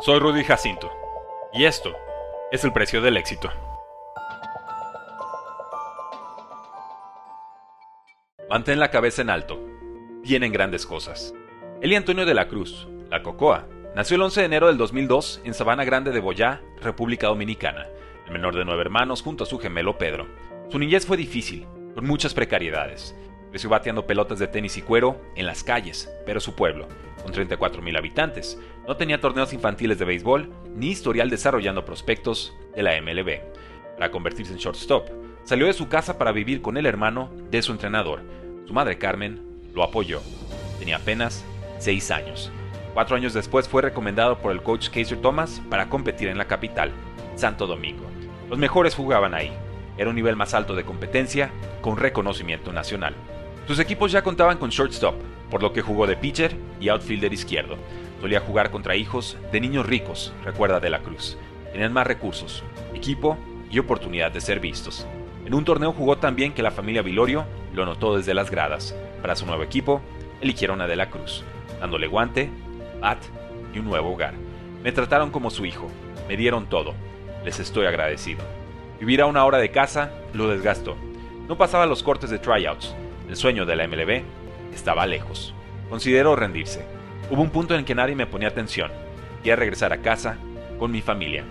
Soy Rudy Jacinto, y esto es el precio del éxito. Mantén la cabeza en alto. Vienen grandes cosas. Eli Antonio de la Cruz, la Cocoa, nació el 11 de enero del 2002 en Sabana Grande de Boyá, República Dominicana, el menor de nueve hermanos junto a su gemelo Pedro. Su niñez fue difícil, con muchas precariedades. Creció bateando pelotas de tenis y cuero en las calles, pero su pueblo, con 34.000 habitantes, no tenía torneos infantiles de béisbol ni historial desarrollando prospectos de la MLB. Para convertirse en shortstop, salió de su casa para vivir con el hermano de su entrenador. Su madre Carmen lo apoyó. Tenía apenas 6 años. Cuatro años después fue recomendado por el coach Casey Thomas para competir en la capital, Santo Domingo. Los mejores jugaban ahí. Era un nivel más alto de competencia, con reconocimiento nacional. Sus equipos ya contaban con shortstop, por lo que jugó de pitcher y outfielder izquierdo. Solía jugar contra hijos de niños ricos, recuerda de la Cruz. Tenían más recursos, equipo y oportunidad de ser vistos. En un torneo jugó tan bien que la familia Vilorio lo notó desde las gradas. Para su nuevo equipo, eligieron a De la Cruz, dándole guante, bat y un nuevo hogar. Me trataron como su hijo, me dieron todo. Les estoy agradecido. Vivir a una hora de casa lo desgastó. No pasaba los cortes de tryouts, el sueño de la MLB estaba lejos. Consideró rendirse. Hubo un punto en que nadie me ponía atención. Quería regresar a casa con mi familia.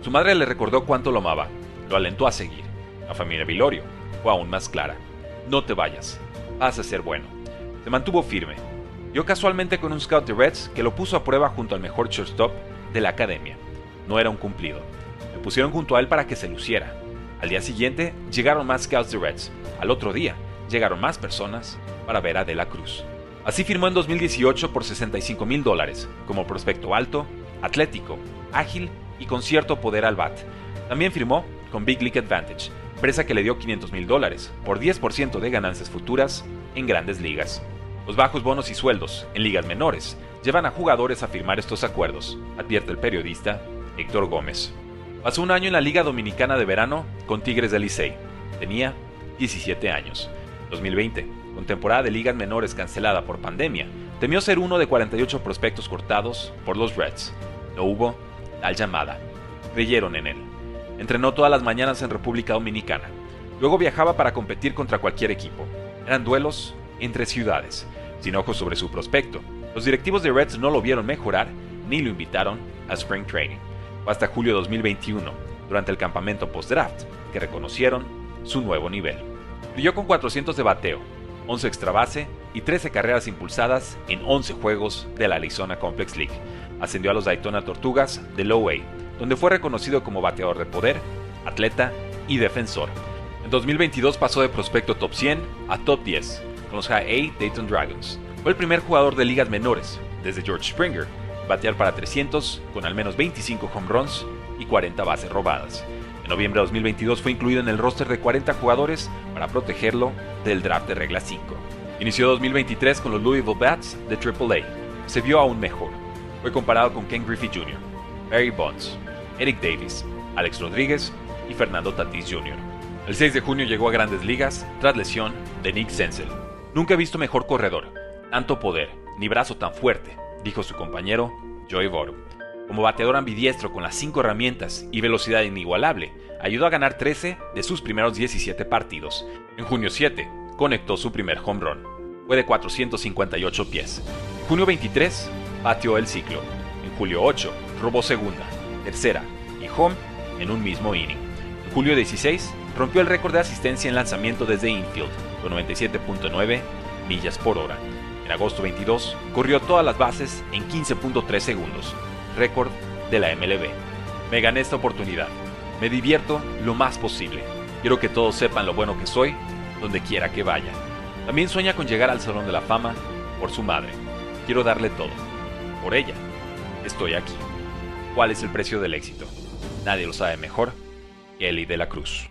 Su madre le recordó cuánto lo amaba. Lo alentó a seguir. La familia Vilorio fue aún más clara. No te vayas. Vas a ser bueno. Se mantuvo firme. Yo casualmente con un scout de Reds que lo puso a prueba junto al mejor shortstop de la academia. No era un cumplido. Me pusieron junto a él para que se luciera. Al día siguiente llegaron más scouts de Reds. Al otro día llegaron más personas para ver a De la Cruz. Así firmó en 2018 por 65 mil dólares, como prospecto alto, atlético, ágil y con cierto poder al bat. También firmó con Big League Advantage, empresa que le dio 500 mil dólares por 10% de ganancias futuras en grandes ligas. Los bajos bonos y sueldos en ligas menores llevan a jugadores a firmar estos acuerdos, advierte el periodista Héctor Gómez. Pasó un año en la Liga Dominicana de Verano con Tigres del Licey. Tenía 17 años. 2020, con temporada de ligas menores cancelada por pandemia, temió ser uno de 48 prospectos cortados por los Reds. No hubo tal llamada. Creyeron en él. Entrenó todas las mañanas en República Dominicana. Luego viajaba para competir contra cualquier equipo. Eran duelos entre ciudades, sin ojos sobre su prospecto. Los directivos de Reds no lo vieron mejorar ni lo invitaron a Spring Training. Fue hasta julio de 2021, durante el campamento post-draft, que reconocieron su nuevo nivel. Brilló con 400 de bateo, 11 extra base y 13 carreras impulsadas en 11 juegos de la Arizona Complex League. Ascendió a los Daytona Tortugas de Low A, donde fue reconocido como bateador de poder, atleta y defensor. En 2022 pasó de prospecto top 100 a top 10 con los High A Dayton Dragons. Fue el primer jugador de ligas menores, desde George Springer, batear para 300 con al menos 25 home runs y 40 bases robadas. Noviembre de 2022 fue incluido en el roster de 40 jugadores para protegerlo del draft de regla 5. Inició 2023 con los Louisville Bats de AAA. Se vio aún mejor. Fue comparado con Ken Griffey Jr., Barry Bonds, Eric Davis, Alex Rodríguez y Fernando Tatis Jr. El 6 de junio llegó a grandes ligas tras lesión de Nick Senzel. Nunca he visto mejor corredor, tanto poder, ni brazo tan fuerte, dijo su compañero Joey Votto. Como bateador ambidiestro con las 5 herramientas y velocidad inigualable, ayudó a ganar 13 de sus primeros 17 partidos. En junio 7, conectó su primer home run. Fue de 458 pies. Junio 23, batió el ciclo. En julio 8, robó segunda, tercera y home en un mismo inning. En julio 16, rompió el récord de asistencia en lanzamiento desde infield, con 97.9 millas por hora. En agosto 22, corrió todas las bases en 15.3 segundos, récord de la MLB. Me gané esta oportunidad. Me divierto lo más posible. Quiero que todos sepan lo bueno que soy, donde quiera que vaya. También sueña con llegar al Salón de la Fama por su madre. Quiero darle todo. Por ella. Estoy aquí. ¿Cuál es el precio del éxito? Nadie lo sabe mejor que Eli de la Cruz.